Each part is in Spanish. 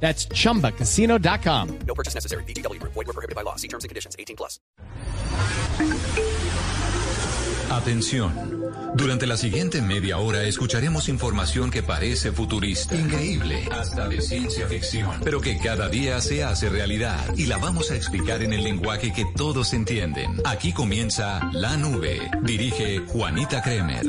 That's chumbacasino.com. No purchase necessary. BGW. Void were prohibited by law. See terms and conditions. 18 plus. Atención. Durante la siguiente media hora escucharemos información que parece futurista, increíble, hasta de ciencia ficción, pero que cada día se hace realidad y la vamos a explicar en el lenguaje que todos entienden. Aquí comienza La Nube. Dirige Juanita Kremer.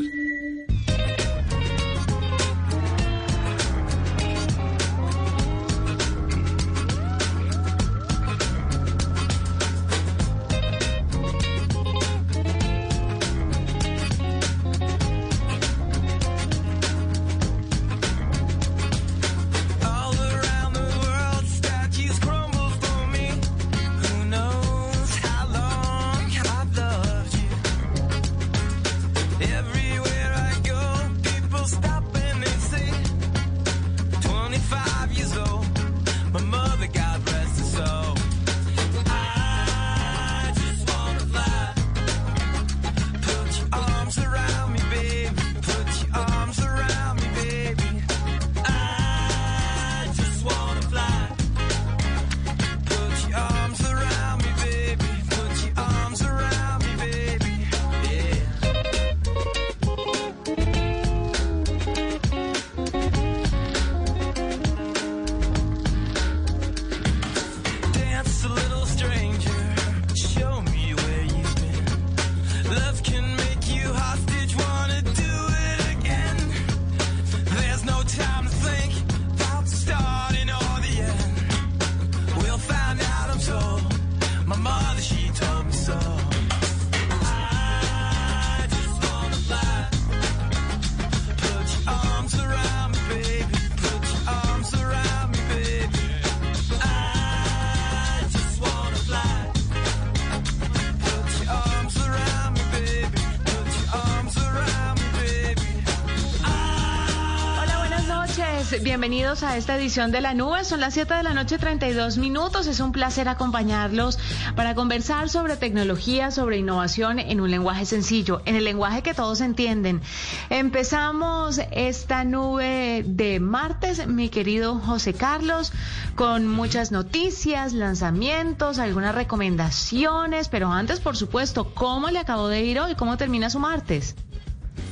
A esta edición de La Nube. Son las 7 de la noche, 32 minutos. Es un placer acompañarlos para conversar sobre tecnología, sobre innovación en un lenguaje sencillo, en el lenguaje que todos entienden. Empezamos esta nube de martes, mi querido José Carlos, con muchas noticias, lanzamientos, algunas recomendaciones, pero antes, por supuesto, ¿cómo le acabó de ir hoy? ¿Cómo termina su martes?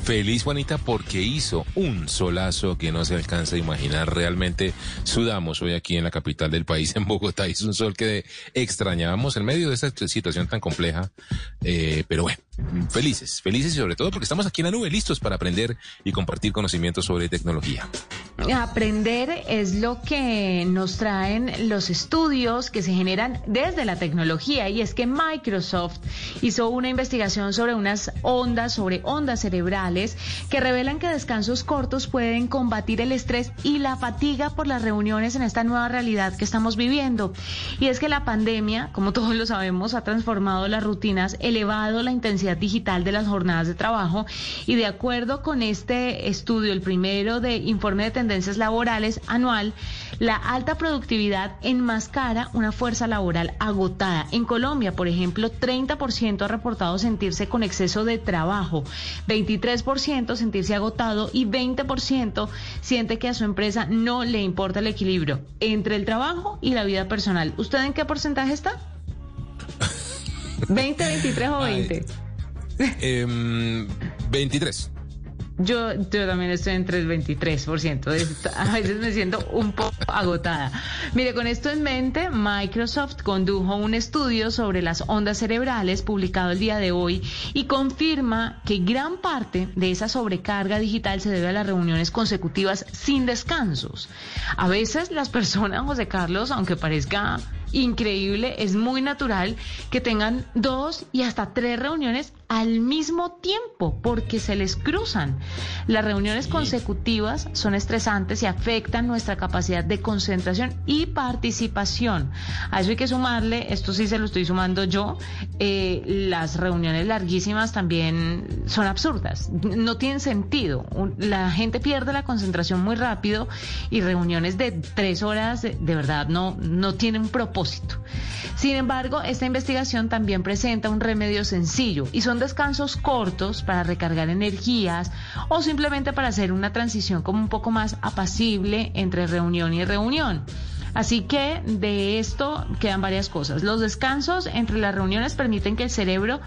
Feliz Juanita porque hizo un solazo que no se alcanza a imaginar. Realmente sudamos hoy aquí en la capital del país, en Bogotá. Hizo un sol que extrañábamos en medio de esta situación tan compleja. Eh, pero bueno, felices, felices y sobre todo porque estamos aquí en la nube listos para aprender y compartir conocimientos sobre tecnología. Aprender es lo que nos traen los estudios que se generan desde la tecnología y es que Microsoft hizo una investigación sobre unas ondas, sobre ondas cerebrales que revelan que descansos cortos pueden combatir el estrés y la fatiga por las reuniones en esta nueva realidad que estamos viviendo. Y es que la pandemia, como todos lo sabemos, ha transformado las rutinas, elevado la intensidad digital de las jornadas de trabajo y de acuerdo con este estudio, el primero de informe de tendencias laborales anual, la alta productividad enmascara una fuerza laboral agotada. En Colombia, por ejemplo, 30% ha reportado sentirse con exceso de trabajo, 23% sentirse agotado y 20% siente que a su empresa no le importa el equilibrio entre el trabajo y la vida personal. ¿Usted en qué porcentaje está? ¿20, 23 o 20? Em, 23. Yo, yo también estoy entre el 23%. Es- A veces me siento un poco agotada. Mire, con esto en mente, Microsoft condujo un estudio sobre las ondas cerebrales publicado el día de hoy y confirma que gran parte de esa sobrecarga digital se debe a las reuniones consecutivas sin descansos. A veces las personas, José Carlos, aunque parezca increíble, es muy natural que tengan dos y hasta tres reuniones al mismo tiempo porque se les cruzan. Las reuniones consecutivas son estresantes y afectan nuestra capacidad de concentración y participación. A eso hay que sumarle, esto sí se lo estoy sumando yo, eh, las reuniones larguísimas también son absurdas, no tienen sentido. La gente pierde la concentración muy rápido y reuniones de tres horas de, de verdad no, no tienen un propósito. Sin embargo, esta investigación también presenta un remedio sencillo y son descansos cortos para recargar energías o simplemente para hacer una transición como un poco más apacible entre reunión y reunión. Así que de esto quedan varias cosas. Los descansos entre las reuniones permiten que el cerebro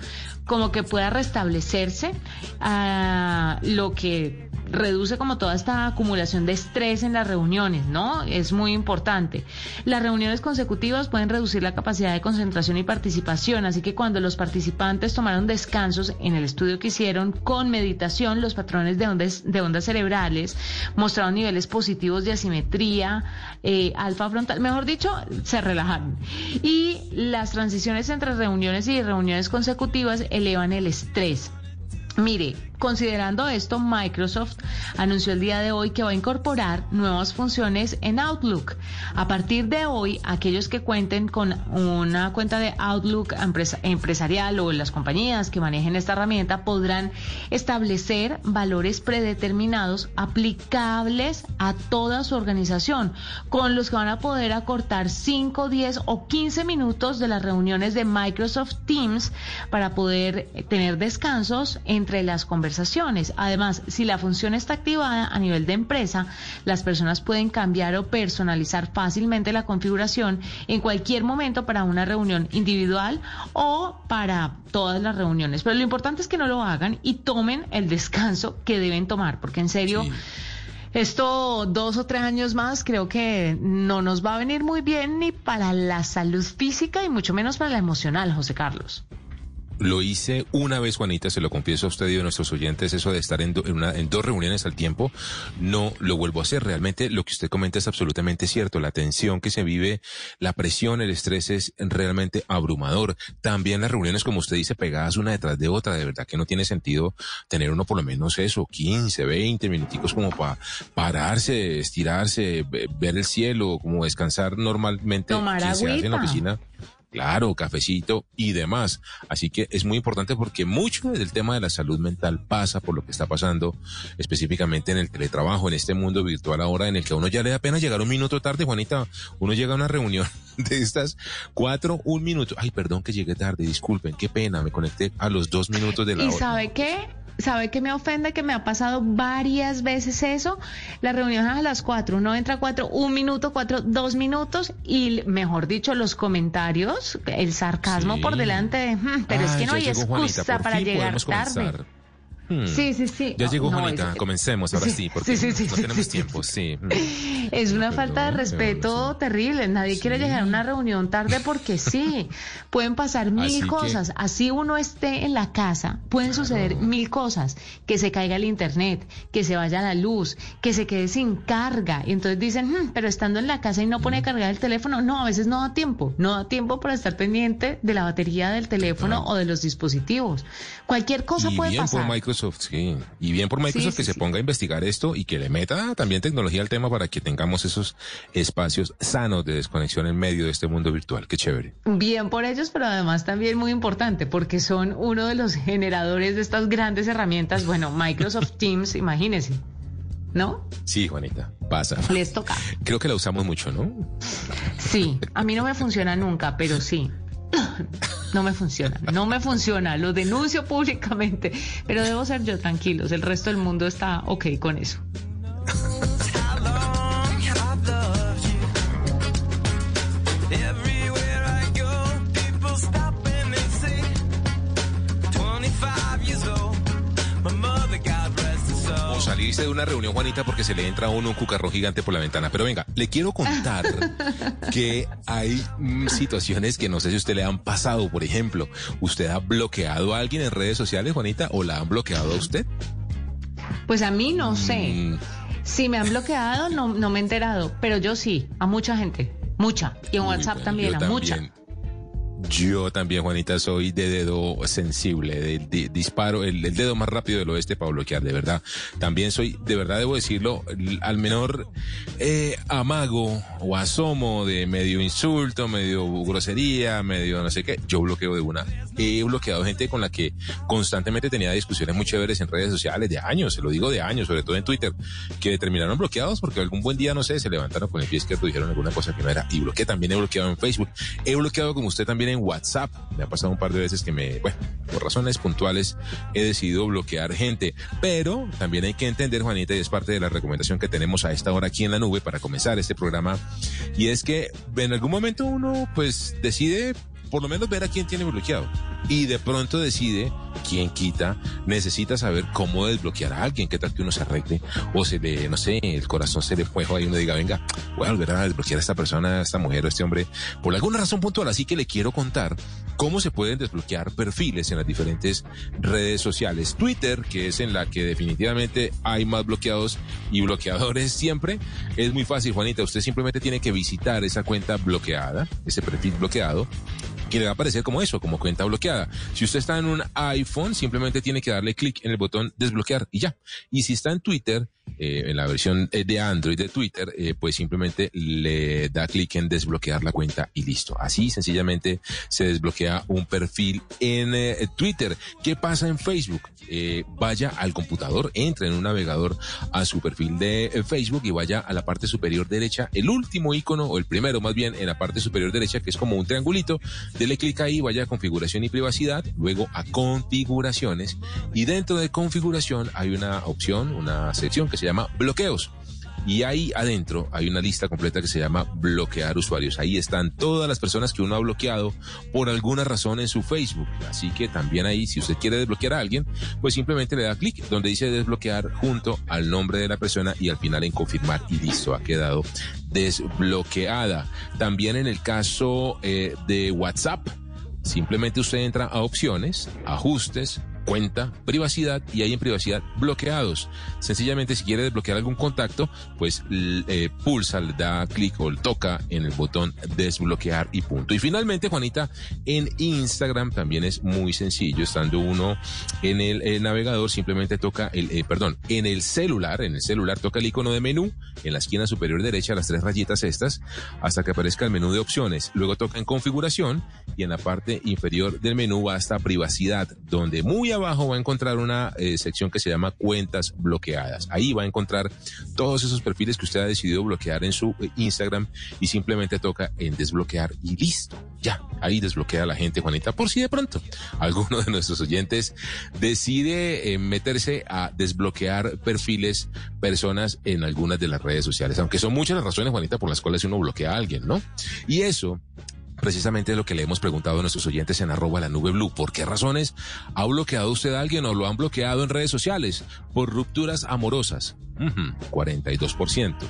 como que pueda restablecerse, a lo que reduce como toda esta acumulación de estrés en las reuniones, ¿no? Es muy importante. Las reuniones consecutivas pueden reducir la capacidad de concentración y participación, así que cuando los participantes tomaron descansos en el estudio que hicieron con meditación, los patrones de ondas, de ondas cerebrales mostraron niveles positivos de asimetría, eh, alfa frontal, mejor dicho, se relajaron. Y las transiciones entre reuniones y reuniones consecutivas elevan el estrés. Mire, considerando esto, Microsoft anunció el día de hoy que va a incorporar nuevas funciones en Outlook. A partir de hoy, aquellos que cuenten con una cuenta de Outlook empresa- empresarial o las compañías que manejen esta herramienta podrán establecer valores predeterminados aplicables a toda su organización, con los que van a poder acortar 5, 10 o 15 minutos de las reuniones de Microsoft Teams para poder tener descansos entre las conversaciones. Además, si la función está activada a nivel de empresa, las personas pueden cambiar o personalizar fácilmente la configuración en cualquier momento para una reunión individual o para todas las reuniones. Pero lo importante es que no lo hagan y tomen el descanso que deben tomar, porque en serio... Esto dos o tres años más creo que no nos va a venir muy bien ni para la salud física y mucho menos para la emocional, José Carlos. Lo hice una vez, Juanita, se lo confieso a usted y a nuestros oyentes, eso de estar en, do- en una- en dos reuniones al tiempo, no lo vuelvo a hacer. Realmente lo que usted comenta es absolutamente cierto. La tensión que se vive, la presión, el estrés es realmente abrumador. También las reuniones, como usted dice, pegadas una detrás de otra, de verdad que no tiene sentido tener uno por lo menos eso, 15, 20 minuticos como para pararse, estirarse, ve- ver el cielo, como descansar normalmente Tomar hace en la agüita. oficina. Claro, cafecito y demás. Así que es muy importante porque mucho del tema de la salud mental pasa por lo que está pasando específicamente en el teletrabajo, en este mundo virtual ahora en el que a uno ya le da pena llegar un minuto tarde, Juanita. Uno llega a una reunión de estas cuatro, un minuto. Ay, perdón que llegué tarde, disculpen, qué pena, me conecté a los dos minutos de la ¿Y hora. sabe qué? ¿Sabe qué me ofende? Que me ha pasado varias veces eso. La reunión es a las cuatro, uno entra a cuatro, un minuto, cuatro, dos minutos y, mejor dicho, los comentarios, el sarcasmo Sí. por delante de, "Hmm, pero es que no hay excusa Juanita, para llegar tarde. comenzar. Hmm. Sí, sí, sí. Ya llegó No, Juanita, es- comencemos ahora sí, sí, porque sí, sí, no tenemos tiempo, sí. Hmm. Es una falta de respeto terrible. Nadie quiere llegar a una reunión tarde porque sí. Pueden pasar mil Así que- cosas. Así uno esté en la casa, pueden suceder mil cosas. Que se caiga el internet, que se vaya la luz, que se quede sin carga. Y entonces dicen, "Hmm, pero estando en la casa y no pone a cargar el teléfono. No, a veces no da tiempo. No da tiempo para estar pendiente de la batería del teléfono o de los dispositivos. Cualquier cosa y puede bien pasar. por Microsoft, sí. Y bien por Microsoft Sí, que sí, se sí. ponga a investigar esto y que le meta también tecnología al tema para que tengamos esos espacios sanos de desconexión en medio de este mundo virtual. Qué chévere. Bien por ellos, pero además también muy importante porque son uno de los generadores de estas grandes herramientas. Bueno, Microsoft Teams, imagínense, ¿no? Sí, Juanita, pasa. Les toca. Creo que la usamos mucho, ¿no? Sí, a mí no me funciona nunca, pero sí. No me funciona, no me funciona, lo denuncio públicamente, pero debo ser yo tranquilos, el resto del mundo está ok con eso. Salirse de una reunión, Juanita, porque se le entra a uno un cucarrón gigante por la ventana. Pero venga, le quiero contar que hay mm, situaciones que no sé si usted le han pasado. Por ejemplo, ¿usted ha bloqueado a alguien en redes sociales, Juanita, o la han bloqueado a usted? Pues a mí no sé, Mm, si me han bloqueado no, no me he enterado, pero yo sí, a mucha gente, mucha, y en Uy, WhatsApp bueno, también, a mucha. Yo también, Juanita, soy de dedo sensible, de, disparo, el, dedo más rápido del oeste para bloquear, de verdad. También soy, de verdad debo decirlo, al menor eh, amago o asomo de medio insulto, medio grosería, medio no sé qué, yo bloqueo de una. He bloqueado gente con la que constantemente tenía discusiones muy chéveres en redes sociales de años, se lo digo de años, sobre todo en Twitter, que terminaron bloqueados porque algún buen día, no sé, se levantaron con el pie izquierdo dijeron alguna cosa que no era. Y bloqueé, también he bloqueado en Facebook. He bloqueado como usted también en WhatsApp. Me ha pasado un par de veces que me, bueno, por razones puntuales he decidido bloquear gente. Pero también hay que entender, Juanita, y es parte de la recomendación que tenemos a esta hora aquí en la nube para comenzar este programa. Y es que en algún momento uno pues decide por lo menos ver a quién tiene bloqueado. Y de pronto decide, quién quita, necesita saber cómo desbloquear a alguien. ¿Qué tal que uno se arregle? O se le, no sé, el corazón se le fuego y uno diga, venga, voy a volver a desbloquear a esta persona, a esta mujer o a este hombre, por alguna razón puntual. Así que le quiero contar cómo se pueden desbloquear perfiles en las diferentes redes sociales. Twitter, que es en la que definitivamente hay más bloqueados y bloqueadores siempre, es muy fácil, Juanita. Usted simplemente tiene que visitar esa cuenta bloqueada, ese perfil bloqueado, que le va a aparecer como eso, como cuenta bloqueada. Si usted está en un iPhone, simplemente tiene que darle clic en el botón desbloquear y ya. Y si está en Twitter, eh, en la versión eh, de Android de Twitter, eh, pues simplemente le da clic en desbloquear la cuenta y listo. Así sencillamente se desbloquea un perfil en eh, Twitter. ¿Qué pasa en Facebook? Vaya al computador, entre en un navegador a su perfil de Facebook y vaya a la parte superior derecha, el último icono, o el primero más bien, en la parte superior derecha, que es como un triangulito, dele clic ahí, vaya a configuración y privacidad, luego a configuraciones, y dentro de configuración hay una opción, una sección que se llama bloqueos. Y ahí adentro hay una lista completa que se llama bloquear usuarios. Ahí están todas las personas que uno ha bloqueado por alguna razón en su Facebook. Así que también ahí, si usted quiere desbloquear a alguien, pues simplemente le da clic donde dice desbloquear junto al nombre de la persona y al final en confirmar y listo, ha quedado desbloqueada. También en el caso eh, de WhatsApp, simplemente usted entra a opciones, ajustes, cuenta, privacidad y ahí en privacidad bloqueados. Sencillamente si quiere desbloquear algún contacto, pues eh, pulsa, le da clic o le toca en el botón desbloquear y punto. Y finalmente, Juanita, en Instagram también es muy sencillo, estando uno en el, navegador, simplemente toca el, eh, perdón, en el celular, en el celular toca el icono de menú, en la esquina superior derecha, las tres rayitas estas, hasta que aparezca el menú de opciones. Luego toca en configuración y en la parte inferior del menú va hasta privacidad, donde muy abajo va a encontrar una eh, sección que se llama cuentas bloqueadas. Ahí va a encontrar todos esos perfiles que usted ha decidido bloquear en su eh, Instagram y simplemente toca en desbloquear y listo. Ya, ahí desbloquea la gente, Juanita, por si de pronto alguno de nuestros oyentes decide eh, meterse a desbloquear perfiles, personas en algunas de las redes sociales, aunque son muchas las razones, Juanita, por las cuales uno bloquea a alguien, ¿no? Y eso precisamente es lo que le hemos preguntado a nuestros oyentes en arroba la nube blue. ¿Por qué razones ha bloqueado usted a alguien o lo han bloqueado en redes sociales? Por rupturas amorosas, Ujú, 42%. Por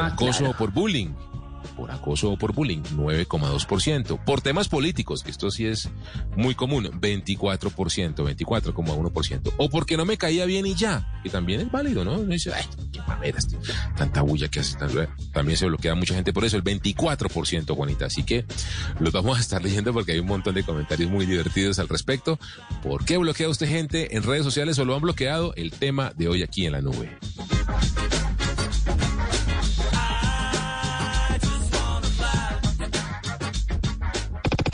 Ah, acoso claro. o por bullying. Por acoso o por bullying, 9,2%. Por temas políticos, que esto sí es muy común, 24%, 24,1%. O porque no me caía bien y ya, que también es válido, ¿no? Dice, ay, qué mamera, este, tanta bulla que hace. También se bloquea mucha gente por eso, el 24%, Juanita. Así que los vamos a estar leyendo porque hay un montón de comentarios muy divertidos al respecto. ¿Por qué bloquea usted gente en redes sociales o lo han bloqueado? El tema de hoy aquí en la nube.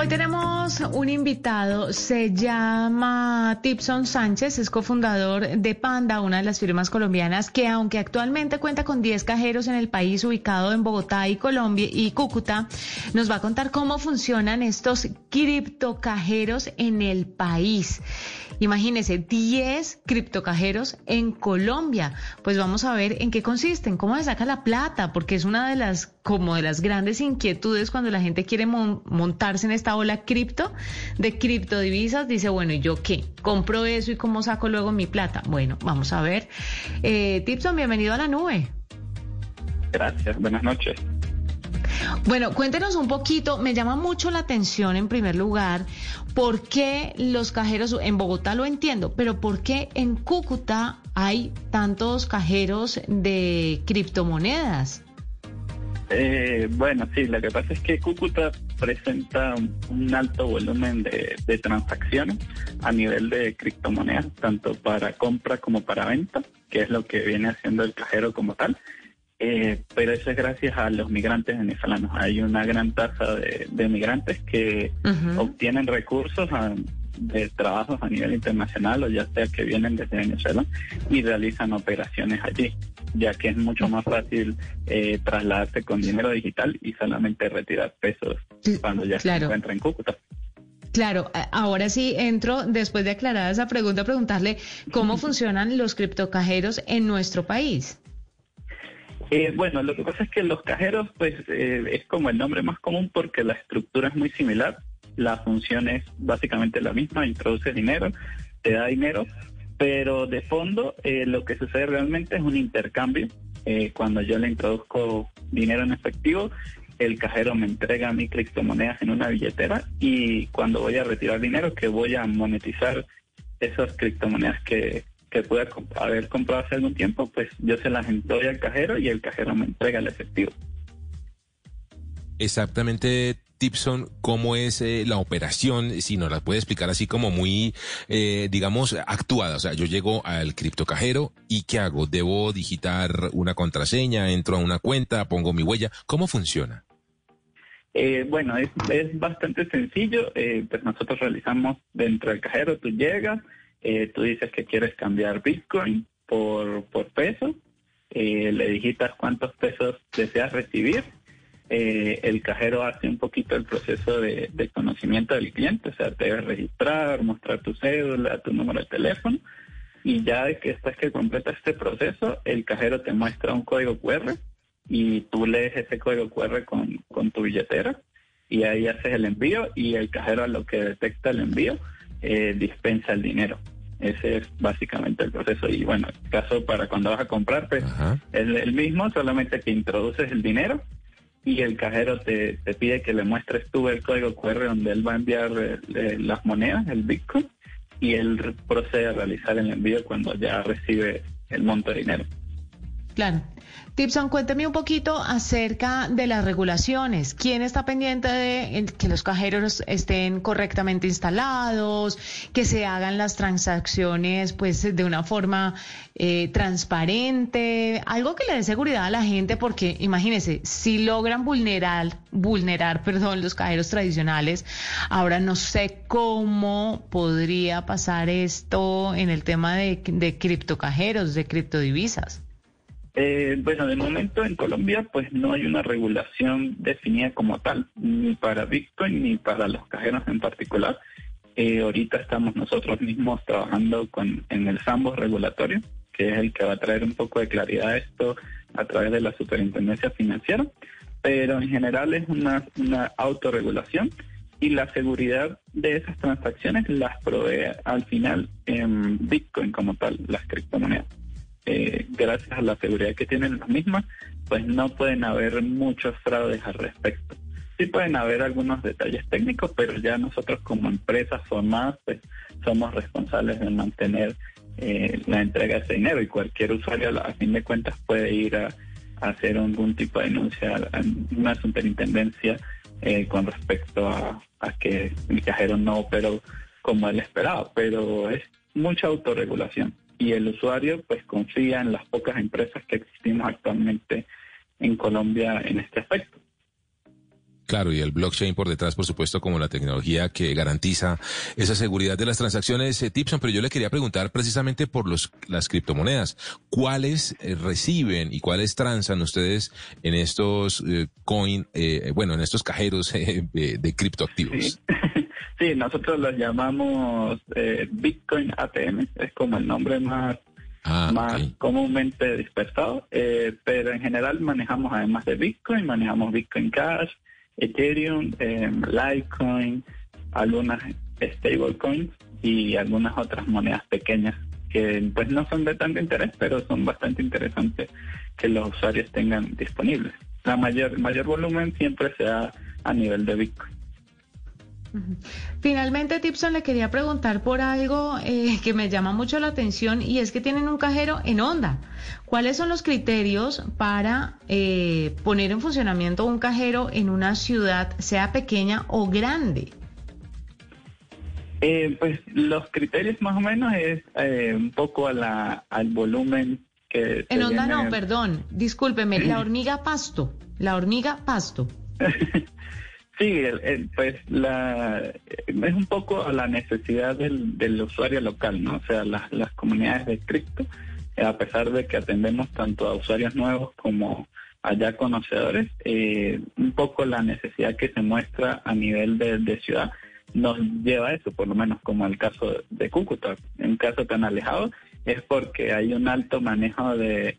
Hoy tenemos un invitado, se llama Tipson Sánchez, es cofundador de Panda, una de las firmas colombianas que aunque actualmente cuenta con 10 cajeros en el país ubicado en Bogotá y Colombia y Cúcuta, nos va a contar cómo funcionan estos criptocajeros en el país. Imagínense, 10 criptocajeros en Colombia. Pues vamos a ver en qué consisten, cómo se saca la plata, porque es una de las, como de las grandes inquietudes cuando la gente quiere mon- montarse en esta ola cripto, de criptodivisas. Dice, bueno, ¿y yo qué? ¿Compro eso y cómo saco luego mi plata? Bueno, vamos a ver. Eh, Tipson, bienvenido a la nube. Gracias, buenas noches. Bueno, cuéntenos un poquito, me llama mucho la atención en primer lugar, ¿por qué los cajeros en Bogotá lo entiendo, pero por qué en Cúcuta hay tantos cajeros de criptomonedas? Eh, bueno, sí, lo que pasa es que Cúcuta presenta un, un alto volumen de, de transacciones a nivel de criptomonedas, tanto para compra como para venta, que es lo que viene haciendo el cajero como tal. Eh, pero eso es gracias a los migrantes venezolanos. Hay una gran tasa de, de migrantes que Ujú. obtienen recursos a- de trabajos a nivel internacional o ya sea que vienen desde Venezuela y realizan operaciones allí, ya que es mucho más fácil eh, trasladarse con dinero digital y solamente retirar pesos cuando ya se encuentra en Cúcuta. Claro, a- ahora sí entro, después de aclarada esa pregunta, a preguntarle cómo funcionan los criptocajeros en nuestro país. Eh, bueno, lo que pasa es que los cajeros, pues, eh, es como el nombre más común porque la estructura es muy similar. La función es básicamente la misma, introduces dinero, te da dinero, pero de fondo eh, lo que sucede realmente es un intercambio. Eh, cuando yo le introduzco dinero en efectivo, el cajero me entrega mi criptomonedas en una billetera y cuando voy a retirar dinero, que voy a monetizar esas criptomonedas que, que comp- haber comprado hace algún tiempo, pues yo se las doy al cajero y el cajero me entrega el efectivo. Exactamente, Tipson, cómo es eh, la operación, si nos la puede explicar así como muy, eh, digamos, actuada. O sea, yo llego al criptocajero y ¿qué hago? ¿Debo digitar una contraseña? ¿Entro a una cuenta? ¿Pongo mi huella? ¿Cómo funciona? Eh, bueno, es, es bastante sencillo. eh, pues nosotros realizamos dentro del cajero, tú llegas, eh, tú dices que quieres cambiar Bitcoin por, por pesos, eh, le digitas cuántos pesos deseas recibir. Eh, el cajero hace un poquito el proceso de, de conocimiento del cliente, o sea, te debe registrar, mostrar tu cédula, tu número de teléfono, y ya de que estás que completa este proceso, el cajero te muestra un código QR y tú lees ese código QR con, con tu billetera y ahí haces el envío y el cajero a lo que detecta el envío eh, dispensa el dinero. Ese es básicamente el proceso y bueno, el caso para cuando vas a comprar pues, Ajá. es el mismo, solamente que introduces el dinero y el cajero te, te pide que le muestres tú el código QR donde él va a enviar eh, eh, las monedas, el Bitcoin, y él procede a realizar el envío cuando ya recibe el monto de dinero. Claro. Tipson, cuénteme un poquito acerca de las regulaciones. ¿Quién está pendiente de eh, que los cajeros estén correctamente instalados, que se hagan las transacciones pues de una forma eh, transparente, algo que le dé seguridad a la gente? Porque imagínese, si logran vulnerar, vulnerar, perdón, los cajeros tradicionales, ahora no sé cómo podría pasar esto en el tema de, de criptocajeros, de criptodivisas. Eh, bueno, de momento en Colombia pues no hay una regulación definida como tal, ni para Bitcoin ni para los cajeros en particular. Eh, ahorita estamos nosotros mismos trabajando en el Sambos regulatorio, que es el que va a traer un poco de claridad a esto a través de la superintendencia financiera, pero en general es una, una autorregulación y la seguridad de esas transacciones las provee al final en Bitcoin como tal, las criptomonedas eh, gracias a la seguridad que tienen las mismas, pues no pueden haber muchos fraudes al respecto. Sí pueden haber algunos detalles técnicos, pero ya nosotros como empresas formadas, pues somos responsables de mantener eh, la entrega de ese dinero y cualquier usuario a fin de cuentas puede ir a, hacer algún tipo de denuncia a una superintendencia eh, con respecto a, a que el cajero no operó como él esperaba, pero es mucha autorregulación y el usuario pues confía en las pocas empresas que existimos actualmente en Colombia en este aspecto. Claro, y el blockchain por detrás, por supuesto, como la tecnología que garantiza esa seguridad de las transacciones, eh, Tipson, pero yo le quería preguntar precisamente por los, las criptomonedas. ¿Cuáles eh, reciben y cuáles transan ustedes en estos eh, coin, eh, bueno, en estos cajeros de, de criptoactivos? Sí. sí, nosotros los llamamos eh, Bitcoin ATM, es como el nombre más Ah, más comúnmente dispersado, eh, pero en general manejamos además de Bitcoin, manejamos Bitcoin Cash, Ethereum, eh, Litecoin, algunas stablecoins y algunas otras monedas pequeñas que pues no son de tanto interés, pero son bastante interesantes que los usuarios tengan disponibles. La mayor, el mayor volumen siempre se da a nivel de Bitcoin. Finalmente, Tipson, le quería preguntar por algo eh, que me llama mucho la atención y es que tienen un cajero en onda. ¿Cuáles son los criterios para eh, poner en funcionamiento un cajero en una ciudad, sea pequeña o grande? Eh, pues los criterios más o menos es eh, un poco a la, al volumen que... En onda no, perdón, discúlpeme, la hormiga pasto, la hormiga pasto. Sí, el- pues la, es un poco a la necesidad del, del usuario local, ¿no? O sea, las, comunidades de cripto, eh, a pesar de que atendemos tanto a usuarios nuevos como a ya conocedores, eh, un poco la necesidad que se muestra a nivel de, de ciudad nos lleva a eso, por lo menos como el caso de Cúcuta. En un caso tan alejado es porque hay un alto manejo de,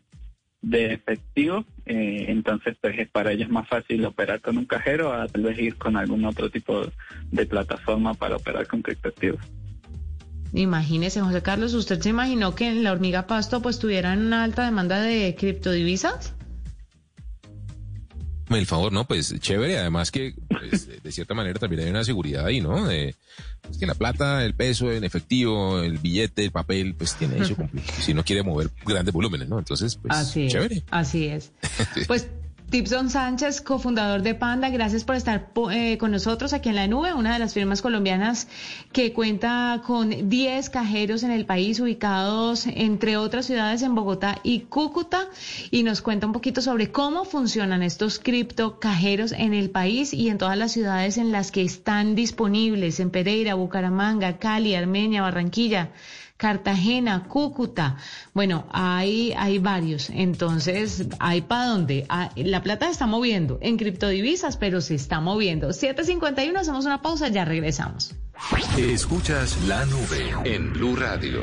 de efectivo, eh, entonces pues es para ellos más fácil operar con un cajero a tal vez ir con algún otro tipo de plataforma para operar con criptoactivos. Imagínese, José Carlos, ¿usted se imaginó que en la hormiga pasto pues tuvieran una alta demanda de criptodivisas? El favor, ¿no? Pues chévere, además que pues, de- cierta manera también hay una seguridad ahí, ¿no? De, es que la plata, el peso en efectivo, el billete, el papel, pues tiene eso. Si no quiere mover grandes volúmenes, ¿no? Entonces, pues así chévere. es. Así es. Pues Tipson Sánchez, cofundador de Panda, gracias por estar eh, con nosotros aquí en la nube, una de las firmas colombianas que cuenta con 10 cajeros en el país ubicados entre otras ciudades en Bogotá y Cúcuta y nos cuenta un poquito sobre cómo funcionan estos cripto cajeros en el país y en todas las ciudades en las que están disponibles, en Pereira, Bucaramanga, Cali, Armenia, Barranquilla. Cartagena, Cúcuta. Bueno, hay, hay varios. Entonces, ¿hay para dónde? Ah, La plata se está moviendo en criptodivisas, pero se está moviendo. 7.51, hacemos una pausa, ya regresamos. Escuchas la nube en Blue Radio.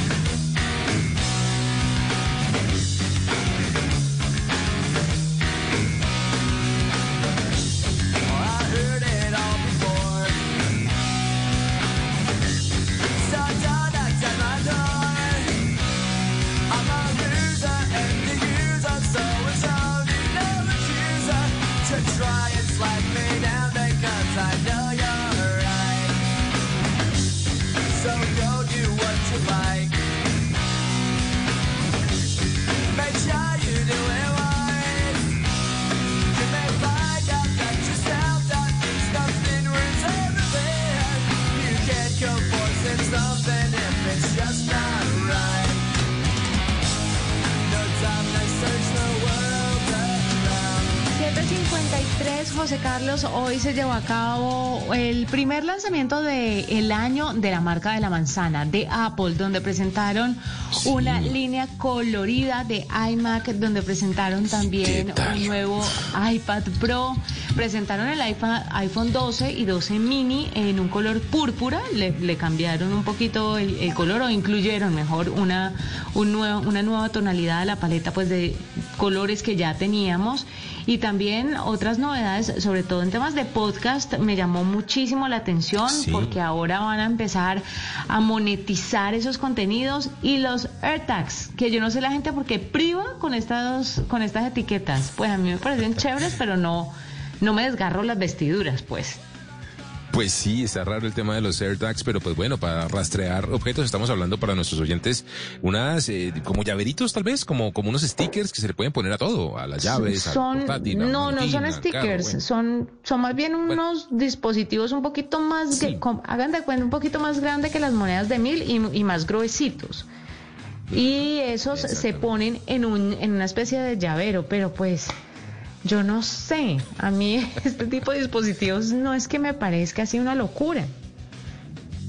Carlos, hoy se llevó a cabo el primer lanzamiento del año de la marca de la manzana, de Apple, donde presentaron una línea colorida de iMac, donde presentaron también un nuevo iPad Pro. presentaron el iPhone, iPhone 12 y 12 mini en un color púrpura, le, le cambiaron un poquito el, el color o incluyeron mejor una, un nuevo, una nueva tonalidad de la paleta pues de colores que ya teníamos y también otras novedades, sobre todo en temas de podcast, me llamó muchísimo la atención Sí. porque ahora van a empezar a monetizar esos contenidos y los AirTags, que yo no sé la gente por qué priva con estas, con estas etiquetas. Pues a mí me parecen chéveres, pero no, no me desgarro las vestiduras, pues. Pues sí, está raro el tema de los AirTags, pero pues bueno, para rastrear objetos estamos hablando para nuestros oyentes unas eh, como llaveritos tal vez, como como unos stickers que se le pueden poner a todo, a las llaves, al son portátil, a la no no son al stickers carro, bueno. son son más bien unos dispositivos un poquito más Sí. que- hagan de cuenta un poquito más grande que las monedas de mil y, y más gruesitos y esos se ponen en un en una especie de llavero pero pues yo no sé. A mí este tipo de dispositivos no es que me parezca así una locura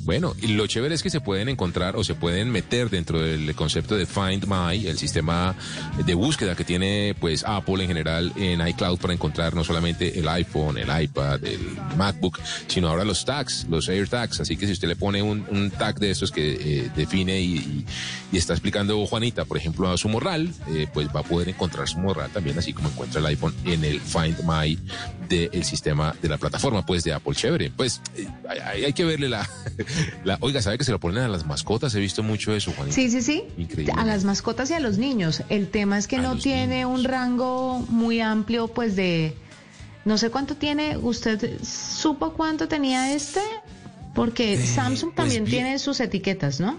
Bueno, y lo chévere es que se pueden encontrar o se pueden meter dentro del concepto de Find My, el sistema de búsqueda que tiene pues Apple en general en iCloud para encontrar no solamente el iPhone, el iPad, el MacBook, sino ahora los tags, los AirTags. Así que si usted le pone un, tag de estos que eh, define y, está explicando Juanita, por ejemplo, a su morral, eh, pues va a poder encontrar su morral también, así como encuentra el iPhone en el Find My del sistema de la plataforma pues de Apple. Chévere. Pues eh, hay que verle la, la... Oiga, ¿sabe que se lo ponen a las mascotas? He visto mucho eso, Juanita. Sí, sí, sí. Increíble. A las mascotas y a los niños. El tema es que A no tiene niños. un rango muy amplio, pues de... No sé cuánto tiene. ¿Usted supo cuánto tenía este? Porque Samsung pues también tiene sus etiquetas, ¿no?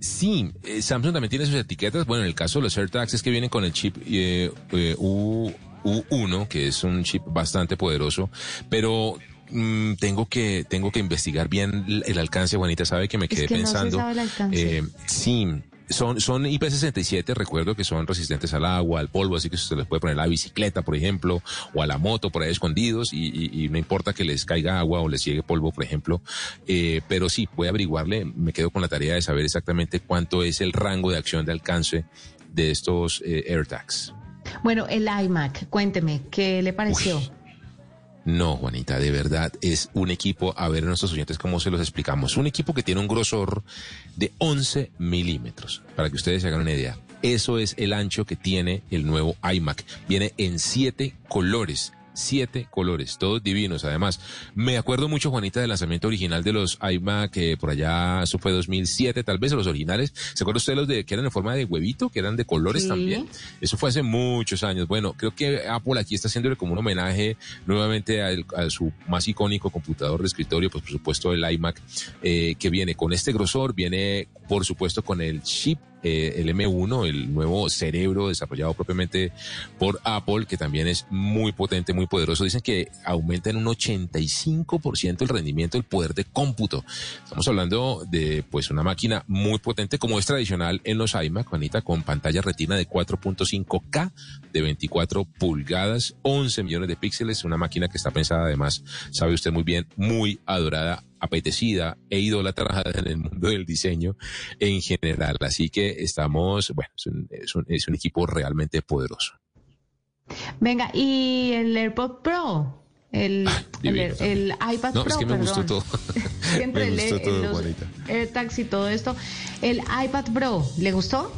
Sí, eh, Samsung también tiene sus etiquetas. Bueno, en el caso de los AirTags es que vienen con el chip eh, eh, U, U1, que es un chip bastante poderoso, pero mm, tengo que tengo que investigar bien el, el alcance. Juanita sabe que me quedé que no se pensando. sabe el alcance. eh, sí. Son, son IP67, recuerdo que son resistentes al agua, al polvo, así que se les puede poner a la bicicleta, por ejemplo, o a la moto por ahí escondidos, y, y- y no importa que les caiga agua o les llegue polvo, por ejemplo. Eh, pero sí, voy a averiguarle, me quedo con la tarea de saber exactamente cuánto es el rango de acción de alcance de estos eh, AirTags. Bueno, el iMac, cuénteme, ¿qué le pareció? Uy. No, Juanita, de verdad es un equipo, a ver a nuestros oyentes cómo se los explicamos, un equipo que tiene un grosor de 11 milímetros, para que ustedes se hagan una idea. Eso es el ancho que tiene el nuevo iMac. Viene en siete colores. Siete colores, todos divinos. Además, me acuerdo mucho, Juanita, del lanzamiento original de los iMac, que por allá, eso fue 2007, tal vez, los originales. ¿Se acuerda usted los de que eran en forma de huevito, que eran de colores Sí. también? Eso fue hace muchos años. Bueno, creo que Apple aquí está haciéndole como un homenaje nuevamente a, el- a su más icónico computador de escritorio, pues por supuesto el iMac, eh, que viene con este grosor, viene por supuesto con el chip. Eh, el M1, el nuevo cerebro desarrollado propiamente por Apple, que también es muy potente, muy poderoso. Dicen que aumenta en un 85% el rendimiento, el poder de cómputo. Estamos hablando de pues una máquina muy potente como es tradicional en los iMac, Juanita, con pantalla retina de 4.5K de 24 pulgadas, 11 millones de píxeles, una máquina que está pensada además, sabe usted muy bien, muy adorada, apetecida e idolatrada en el mundo del diseño en general. Así que estamos, bueno, es un, es un- es un equipo realmente poderoso. Venga, y el AirPod Pro, el, el, divino el iPad No, Pro, es que me perdón. gustó todo. Entre Me el- gustó el- todo, los. AirTags y todo esto, el iPad Pro, ¿le gustó?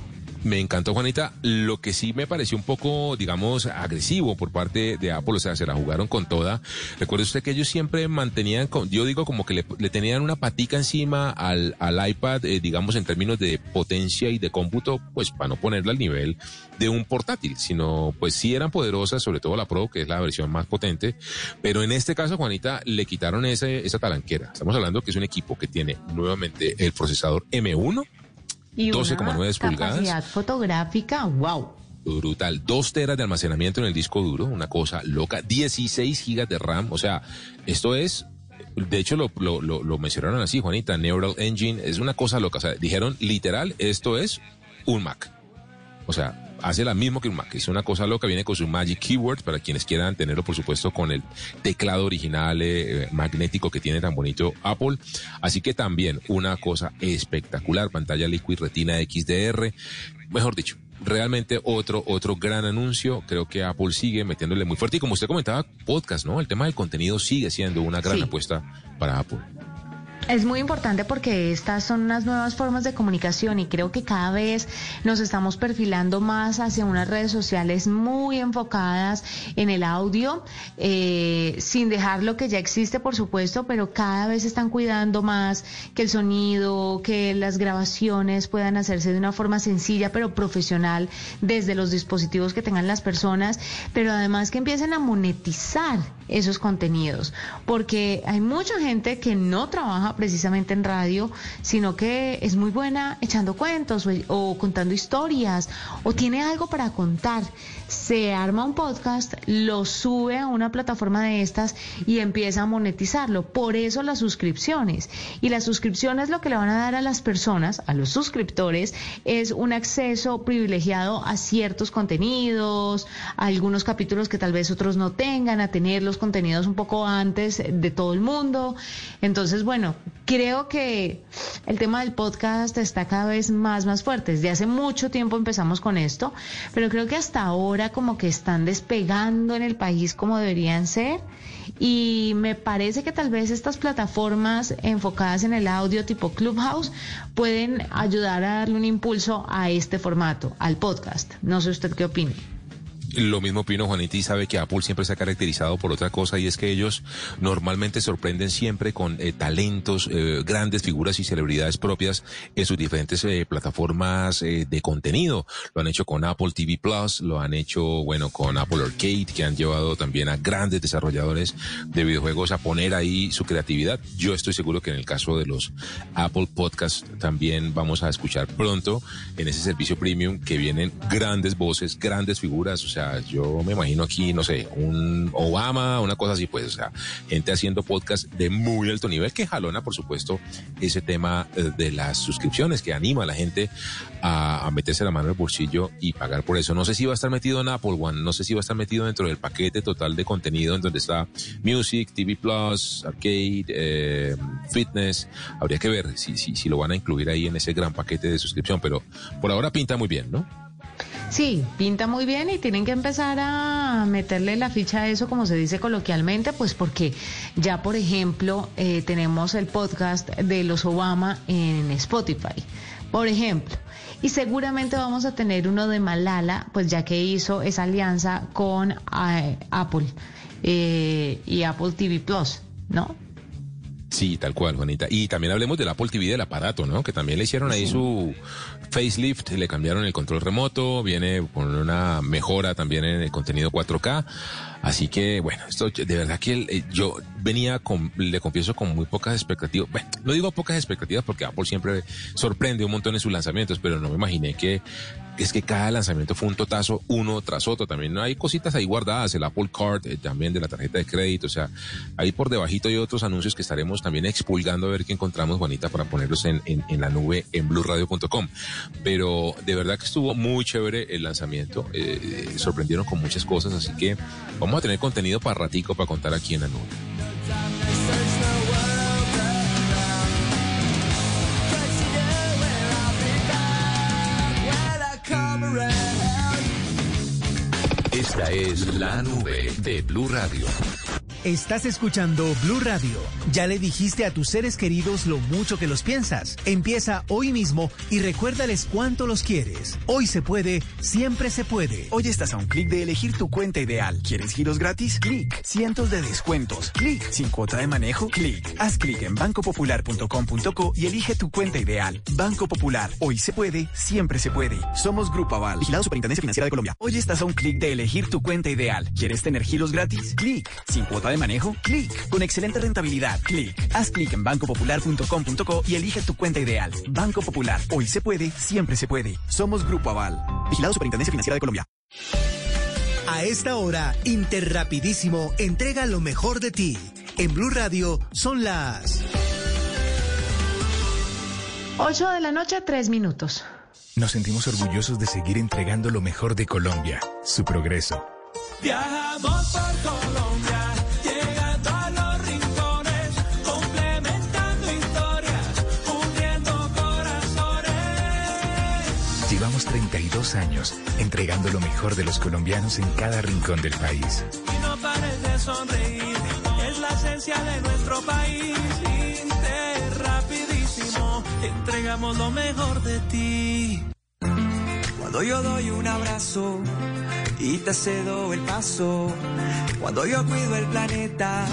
Me encantó, Juanita. Lo que sí me pareció un poco, digamos, agresivo por parte de Apple, o sea, se la jugaron con toda. Recuerde usted que ellos siempre mantenían, yo digo como que le, tenían una patica encima al, iPad, eh, digamos, en términos de potencia y de cómputo, pues para no ponerla al nivel de un portátil, sino pues sí eran poderosas, sobre todo la Pro, que es la versión más potente, pero en este caso, Juanita, le quitaron ese, esa talanquera. Estamos hablando que es un equipo que tiene nuevamente el procesador M1, Y 12,9 una pulgadas. capacidad fotográfica, wow. brutal. Dos teras de almacenamiento en el disco duro, una cosa loca. 16 gigas de RAM, o sea, esto es, de hecho lo, lo, lo, lo mencionaron así, Juanita, Neural Engine, es una cosa loca. O sea, dijeron literal, esto es un Mac. O sea, hace la mismo que un Mac. Es una cosa loca, viene con su Magic Keywords para quienes quieran tenerlo, por supuesto, con el teclado original eh, magnético que tiene tan bonito Apple. Así que también una cosa espectacular, pantalla Liquid Retina XDR. Mejor dicho, realmente otro, otro gran anuncio. Creo que Apple sigue metiéndole muy fuerte. Y como usted comentaba, podcast, ¿no? El tema del contenido sigue siendo una gran Sí. apuesta para Apple. Es muy importante porque estas son unas nuevas formas de comunicación y creo que cada vez nos estamos perfilando más hacia unas redes sociales muy enfocadas en el audio, eh, sin dejar lo que ya existe, por supuesto, pero cada vez están cuidando más que el sonido, que las grabaciones puedan hacerse de una forma sencilla pero profesional desde los dispositivos que tengan las personas, pero además que empiecen a monetizar esos contenidos, porque hay mucha gente que no trabaja precisamente en radio, sino que es muy buena echando cuentos o, contando historias o tiene algo para contar. Se arma un podcast, lo sube a una plataforma de estas y empieza a monetizarlo. Por eso las suscripciones. Y las suscripciones lo que le van a dar a las personas, a los suscriptores, es un acceso privilegiado a ciertos contenidos, a algunos capítulos que tal vez otros no tengan, a tener los contenidos un poco antes de todo el mundo. Entonces, bueno, creo que el tema del podcast está cada vez más, más fuerte. Desde hace mucho tiempo empezamos con esto, pero creo que hasta ahora como que están despegando en el país como deberían ser. Y me parece que tal vez estas plataformas enfocadas en el audio tipo Clubhouse pueden ayudar a darle un impulso a este formato, al podcast. No sé usted qué opina. Lo mismo opino Juanita y sabe que Apple siempre se ha caracterizado por otra cosa y es que ellos normalmente sorprenden siempre con eh, talentos, eh, grandes figuras y celebridades propias en sus diferentes eh, plataformas eh, de contenido. Lo han hecho con Apple TV Plus, lo han hecho, bueno, con Apple Arcade, que han llevado también a grandes desarrolladores de videojuegos a poner ahí su creatividad. Yo estoy seguro que en el caso de los Apple Podcasts también vamos a escuchar pronto en ese servicio premium que vienen grandes voces, grandes figuras, o sea, yo me imagino aquí, no sé, un Obama, una cosa así, pues, o sea, gente haciendo podcast de muy alto nivel que jalona, por supuesto, ese tema eh, de las suscripciones que anima a la gente a, a meterse la mano en el bolsillo y pagar por eso. No sé si va a estar metido en Apple One, no sé si va a estar metido dentro del paquete total de contenido en donde está Music, TV Plus, Arcade, eh, Fitness. Habría que ver si, si, si lo van a incluir ahí en ese gran paquete de suscripción, pero por ahora pinta muy bien, ¿no? Sí, pinta muy bien y tienen que empezar a meterle la ficha a eso, como se dice coloquialmente, pues porque ya, por ejemplo, eh, tenemos el podcast de los Obama en Spotify, por ejemplo. Y seguramente vamos a tener uno de Malala, pues ya que hizo esa alianza con eh, Apple eh, y Apple TV Plus, ¿no? Sí, tal cual, Juanita. Y también hablemos del Apple TV del aparato, ¿no? Que también le hicieron ahí su facelift, le cambiaron el control remoto, viene con una mejora también en el contenido 4K. Así que, bueno, esto de verdad que eh, yo venía con, le confieso, con muy pocas expectativas. Bueno, no digo pocas expectativas porque Apple siempre sorprende un montón en sus lanzamientos, pero no me imaginé que es que cada lanzamiento fue un totazo uno tras otro. También hay cositas ahí guardadas, el Apple Card eh, también de la tarjeta de crédito, o sea, ahí por debajito hay otros anuncios que estaremos también expulgando a ver qué encontramos, Juanita, para ponerlos en, en, en la nube en blueradio.com. Pero de verdad que estuvo muy chévere el lanzamiento, eh, sorprendieron con muchas cosas, así que vamos a tener contenido para ratico para contar aquí en la nube. Esta es la nube de Blue Radio. Estás escuchando Blue Radio. Ya le dijiste a tus seres queridos lo mucho que los piensas. Empieza hoy mismo y recuérdales cuánto los quieres. Hoy se puede, siempre se puede. Hoy estás a un clic de elegir tu cuenta ideal. ¿Quieres giros gratis? Clic. Cientos de descuentos. Clic. Sin cuota de manejo. Clic. Haz clic en bancopopular.com.co y elige tu cuenta ideal. Banco Popular. Hoy se puede, siempre se puede. Somos Grupo Aval. Vigilado Superintendencia Financiera de Colombia. Hoy estás a un clic de elegir tu cuenta ideal. ¿Quieres tener giros gratis? Clic. Sin cuota de manejo. Clic. Con excelente rentabilidad. Clic. Haz clic en bancopopular.com.co y elige tu cuenta ideal. Banco Popular. Hoy se puede, siempre se puede. Somos Grupo Aval. Vigilado Superintendencia Financiera de Colombia. A esta hora, Interrapidísimo entrega lo mejor de ti. En Blue Radio son las 8 de la noche, 3 minutos. Nos sentimos orgullosos de seguir entregando lo mejor de Colombia, su progreso. Viajamos por Colombia, 42 años, entregando lo mejor de los colombianos en cada rincón del país. Y no pares de sonreír, es la esencia de nuestro país. Inter, rapidísimo, entregamos lo mejor de ti. Cuando yo doy un abrazo y te cedo el paso, cuando yo cuido el planeta,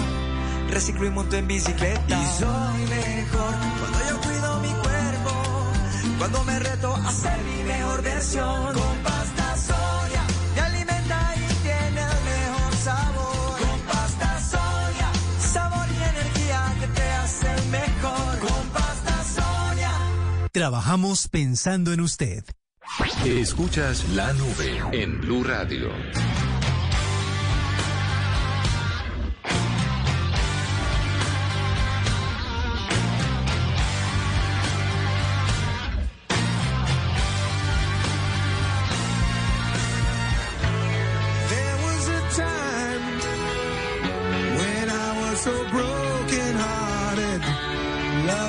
reciclo y monto en bicicleta. Y soy mejor cuando yo cuido cuando me reto a ser mi mejor versión. Con pasta soya me alimenta y tiene el mejor sabor. Con pasta soya, sabor y energía que te hacen mejor. Con pasta soya. Trabajamos pensando en usted. Escuchas la nube en Blue Radio.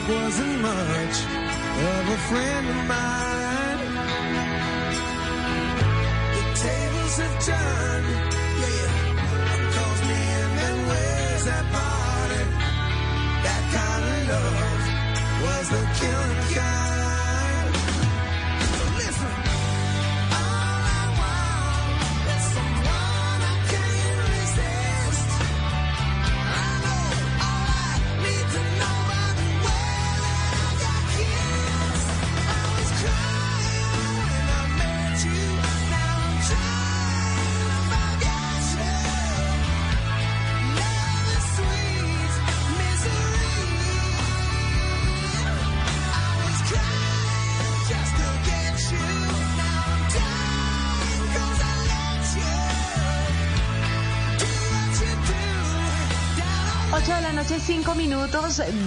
Wasn't much of a friend of mine.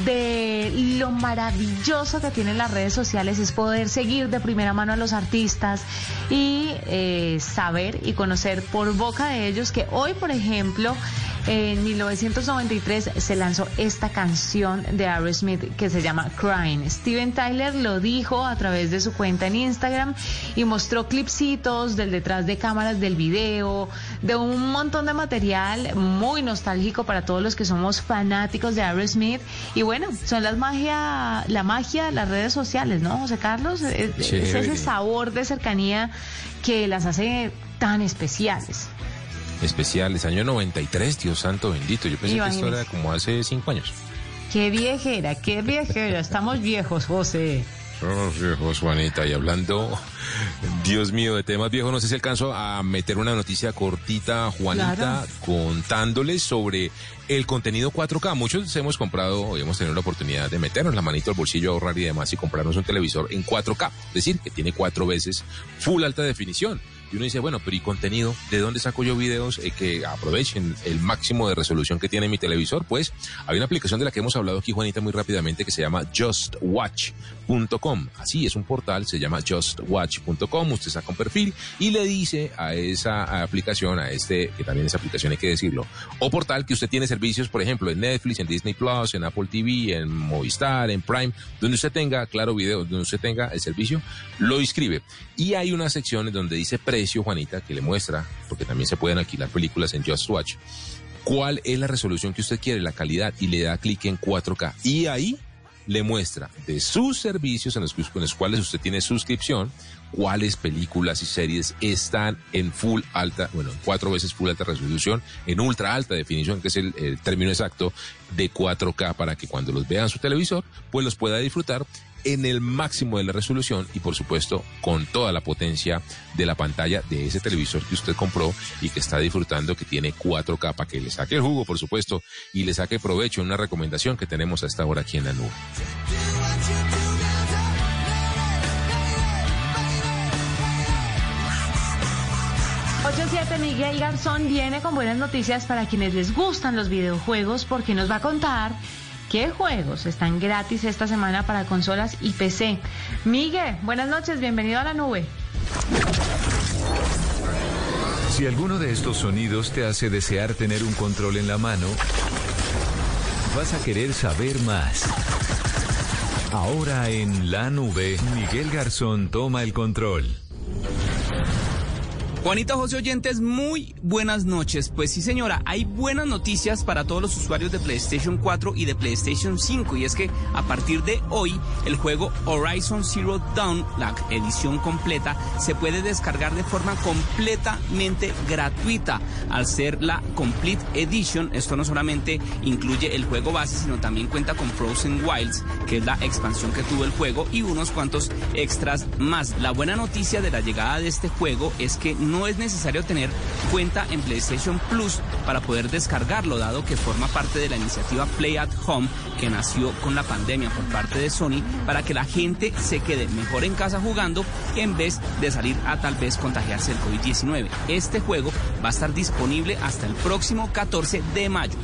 De lo maravilloso que tienen las redes sociales es poder seguir de primera mano a los artistas y eh, saber y conocer por boca de ellos que hoy, por ejemplo, en 1993 se lanzó esta canción de Aerosmith que se llama Crying. Steven Tyler lo dijo a través de su cuenta en Instagram y mostró clipsitos del detrás de cámaras del video, de un montón de material muy nostálgico para todos los que somos fanáticos de Aerosmith. Y bueno, son las magia, la magia de las redes sociales, ¿no, José Carlos? Es, ese sabor de cercanía que las hace tan especiales. Especiales, año 93, Dios santo bendito. Yo pensé que esto era como hace cinco años. Qué viejera, qué viejera. Estamos viejos, José. Somos viejos, Juanita, y hablando, Dios mío, de temas viejos, no sé si alcanzo a meter una noticia cortita, Juanita, Claro. contándoles sobre el contenido 4K. Muchos hemos comprado, y hemos tenido la oportunidad de meternos la manito al bolsillo, ahorrar y demás, y comprarnos un televisor en 4K, es decir, que tiene cuatro veces full alta definición. Y uno dice, bueno, pero ¿y contenido? ¿De dónde saco yo videos eh, que aprovechen el máximo de resolución que tiene mi televisor? Pues hay una aplicación de la que hemos hablado aquí, Juanita, muy rápidamente, que se llama justwatch.com. Así es un portal, se llama justwatch.com. Usted saca un perfil y le dice a esa aplicación, a este, que también es aplicación, hay que decirlo, o portal que usted tiene servicios, por ejemplo, en Netflix, en Disney Plus, en Apple TV, en Movistar, en Prime, donde usted tenga, claro, video, donde usted tenga el servicio, lo inscribe. Y hay una sección donde dice Juanita, que le muestra, porque también se pueden alquilar películas en Just Watch, cuál es la resolución que usted quiere, la calidad, y le da clic en 4K. Y ahí le muestra de sus servicios en los, cuales usted tiene suscripción, cuáles películas y series están en full alta, bueno, en cuatro veces full alta resolución, en ultra alta definición, que es el, el término exacto de 4K, para que cuando los vea en su televisor, pues los pueda disfrutar en el máximo de la resolución y por supuesto con toda la potencia de la pantalla de ese televisor que usted compró y que está disfrutando que tiene 4K para que le saque el jugo por supuesto y le saque provecho una recomendación que tenemos a esta hora aquí en la nube. 87 Miguel Garzón viene con buenas noticias para quienes les gustan los videojuegos porque nos va a contar qué juegos están gratis esta semana para consolas y PC. Miguel, buenas noches, bienvenido a la nube. Si alguno de estos sonidos te hace desear tener un control en la mano, vas a querer saber más. Ahora en la nube, Miguel Garzón toma el control. Juanita José Oyentes, muy buenas noches. Pues sí, señora, hay buenas noticias para todos los usuarios de PlayStation 4 y de PlayStation 5. Y es que a partir de hoy, el juego Horizon Zero Dawn, la edición completa, se puede descargar de forma completamente gratuita. Al ser la Complete Edition, esto no solamente incluye el juego base, sino también cuenta con Frozen Wilds, que es la expansión que tuvo el juego, y unos cuantos extras más. La buena noticia de la llegada de este juego es que no no es necesario tener cuenta en PlayStation Plus para poder descargarlo, dado que forma parte de la iniciativa Play at Home que nació con la pandemia por parte de Sony para que la gente se quede mejor en casa jugando en vez de salir a tal vez contagiarse del COVID-19. Este juego va a estar disponible hasta el próximo 14 de mayo.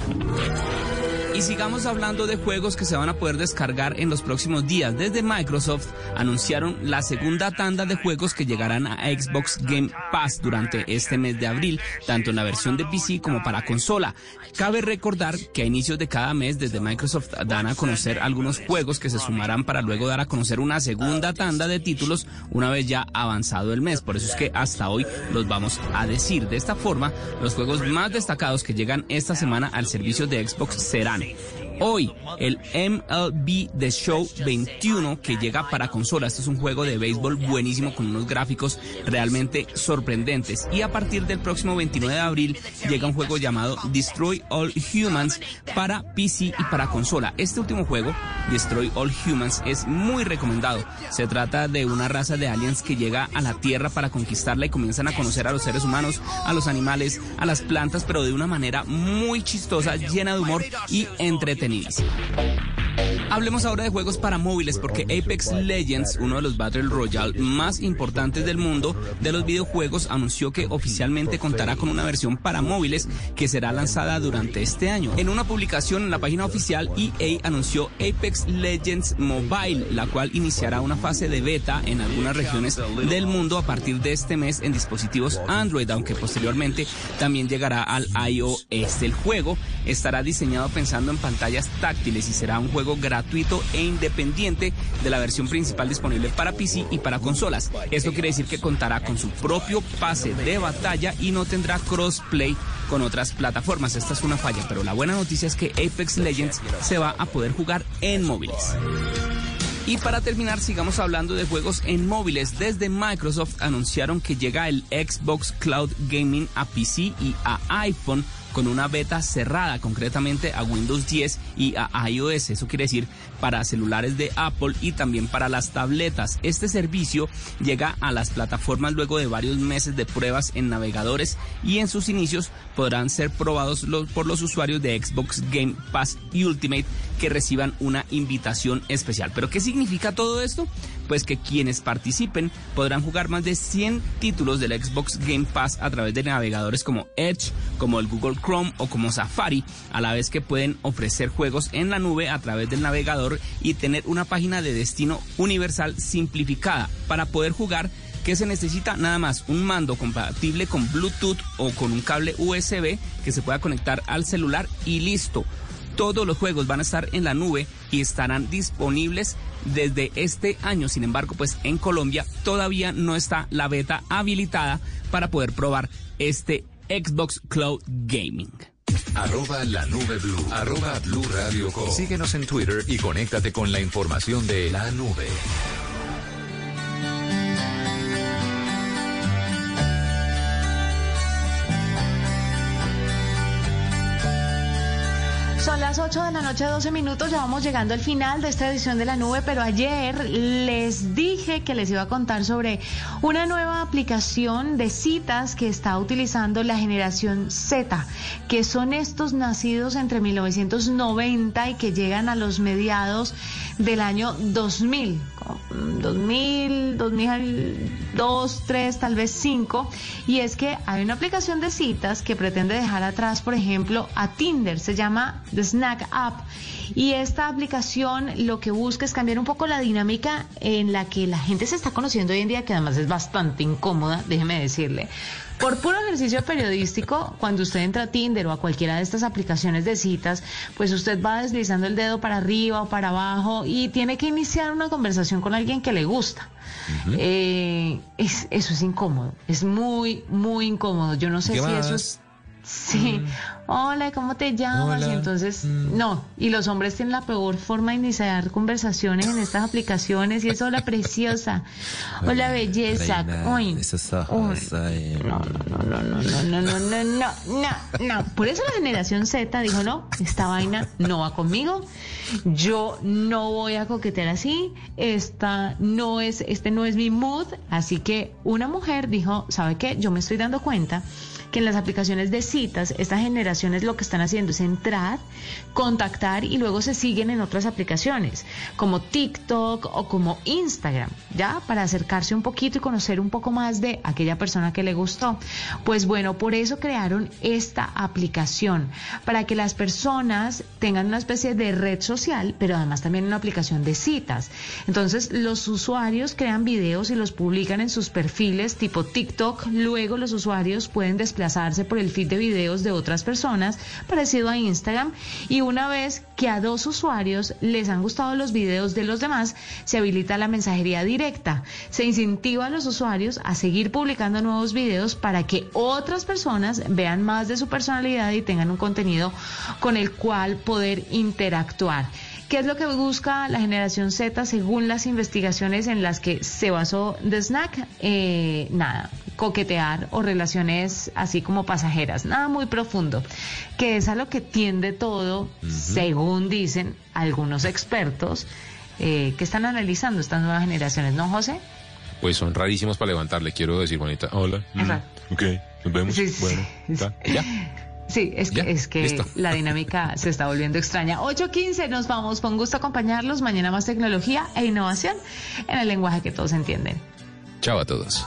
Y sigamos hablando de juegos que se van a poder descargar en los próximos días. Desde Microsoft anunciaron la segunda tanda de juegos que llegarán a Xbox Game Pass durante este mes de abril, tanto en la versión de PC como para consola. Cabe recordar que a inicios de cada mes desde Microsoft dan a conocer algunos juegos que se sumarán para luego dar a conocer una segunda tanda de títulos una vez ya avanzado el mes. Por eso es que hasta hoy los vamos a decir. De esta forma, los juegos más destacados que llegan esta semana al servicio de Xbox serán money. Hoy, el MLB The Show 21 que llega para consola. Este es un juego de béisbol buenísimo con unos gráficos realmente sorprendentes. Y a partir del próximo 29 de abril llega un juego llamado Destroy All Humans para PC y para consola. Este último juego, Destroy All Humans, es muy recomendado. Se trata de una raza de aliens que llega a la Tierra para conquistarla y comienzan a conocer a los seres humanos, a los animales, a las plantas, pero de una manera muy chistosa, llena de humor y entretenida. Hablemos ahora de juegos para móviles porque Apex Legends, uno de los Battle Royale más importantes del mundo de los videojuegos, anunció que oficialmente contará con una versión para móviles que será lanzada durante este año. En una publicación en la página oficial, EA anunció Apex Legends Mobile, la cual iniciará una fase de beta en algunas regiones del mundo a partir de este mes en dispositivos Android, aunque posteriormente también llegará al iOS. El juego estará diseñado pensando en táctiles y será un juego gratuito e independiente de la versión principal disponible para PC y para consolas. Esto quiere decir que contará con su propio pase de batalla y no tendrá crossplay con otras plataformas. Esta es una falla, pero la buena noticia es que Apex Legends se va a poder jugar en móviles. Y para terminar, sigamos hablando de juegos en móviles. Desde Microsoft anunciaron que llega el Xbox Cloud Gaming a PC y a iPhone con una beta cerrada, concretamente a Windows 10 y a iOS. Eso quiere decir para celulares de Apple y también para las tabletas. Este servicio llega a las plataformas luego de varios meses de pruebas en navegadores y en sus inicios podrán ser probados por los usuarios de Xbox Game Pass Ultimate que reciban una invitación especial. ¿Pero qué significa todo esto? Pues que quienes participen podrán jugar más de 100 títulos del Xbox Game Pass a través de navegadores como Edge, como el Google Chrome o como Safari, a la vez que pueden ofrecer juegos en la nube a través del navegador y tener una página de destino universal simplificada para poder jugar ¿Qué se necesita? Nada más un mando compatible con Bluetooth o con un cable USB que se pueda conectar al celular y listo. Todos los juegos van a estar en la nube y estarán disponibles desde este año. Sin embargo, pues en Colombia todavía no está la beta habilitada para poder probar este Xbox Cloud Gaming. Arroba la nube blue. Arroba blue radio com. Síguenos en Twitter y conéctate con la información de la nube. 8 de la noche, 12 minutos, ya vamos llegando al final de esta edición de la nube, pero ayer les dije que les iba a contar sobre una nueva aplicación de citas que está utilizando la generación Z, que son estos nacidos entre 1990 y que llegan a los mediados del año 2000, 2000, 2002, 3, tal vez 5, y es que hay una aplicación de citas que pretende dejar atrás, por ejemplo, a Tinder, se llama The Snack App, y esta aplicación lo que busca es cambiar un poco la dinámica en la que la gente se está conociendo hoy en día, que además es bastante incómoda, déjeme decirle Por puro ejercicio periodístico, cuando usted entra a Tinder o a cualquiera de estas aplicaciones de citas, pues usted va deslizando el dedo para arriba o para abajo y tiene que iniciar una conversación con alguien que le gusta. Eh, es- eso es incómodo, es muy, muy incómodo. Yo no sé ¿Qué si más? eso es... Sí, hola, ¿cómo te llamas? Hola. Y entonces, no, y los hombres tienen la peor forma de iniciar conversaciones en estas aplicaciones y es hola preciosa, hola belleza, ay, no, no, no, no, no, no, no, no, no, no, no. Por eso la generación Z dijo, no, esta vaina no va conmigo. Yo no voy a coquetear así. Esta no es, este no es mi mood. Así que una mujer dijo, ¿sabe qué? Yo me estoy dando cuenta que en las aplicaciones de citas, estas generaciones lo que están haciendo es entrar, contactar y luego se siguen en otras aplicaciones, como TikTok o como Instagram, ¿ya? Para acercarse un poquito y conocer un poco más de aquella persona que le gustó. Pues bueno, por eso crearon esta aplicación, para que las personas tengan una especie de red social, pero además también una aplicación de citas. Entonces, los usuarios crean videos y los publican en sus perfiles tipo TikTok, luego los usuarios pueden por el feed de videos de otras personas, parecido a Instagram, y una vez que a dos usuarios les han gustado los videos de los demás, se habilita la mensajería directa. Se incentiva a los usuarios a seguir publicando nuevos videos para que otras personas vean más de su personalidad y tengan un contenido con el cual poder interactuar. ¿Qué es lo que busca la generación Z según las investigaciones en las que se basó The Snack? Eh, nada, coquetear o relaciones así como pasajeras, nada muy profundo, que es a lo que tiende todo, según dicen algunos expertos eh, que están analizando estas nuevas generaciones, ¿no, José? Pues son rarísimos para levantarle, quiero decir, bonita. Hola. mm, ok, nos vemos. Sí, sí, bueno, sí. ya. Sí, es que, es que listo. la dinámica se está volviendo extraña. 8.15, nos vamos. Con gusto acompañarlos. Mañana más tecnología e innovación en el lenguaje que todos entienden. Chao a todos.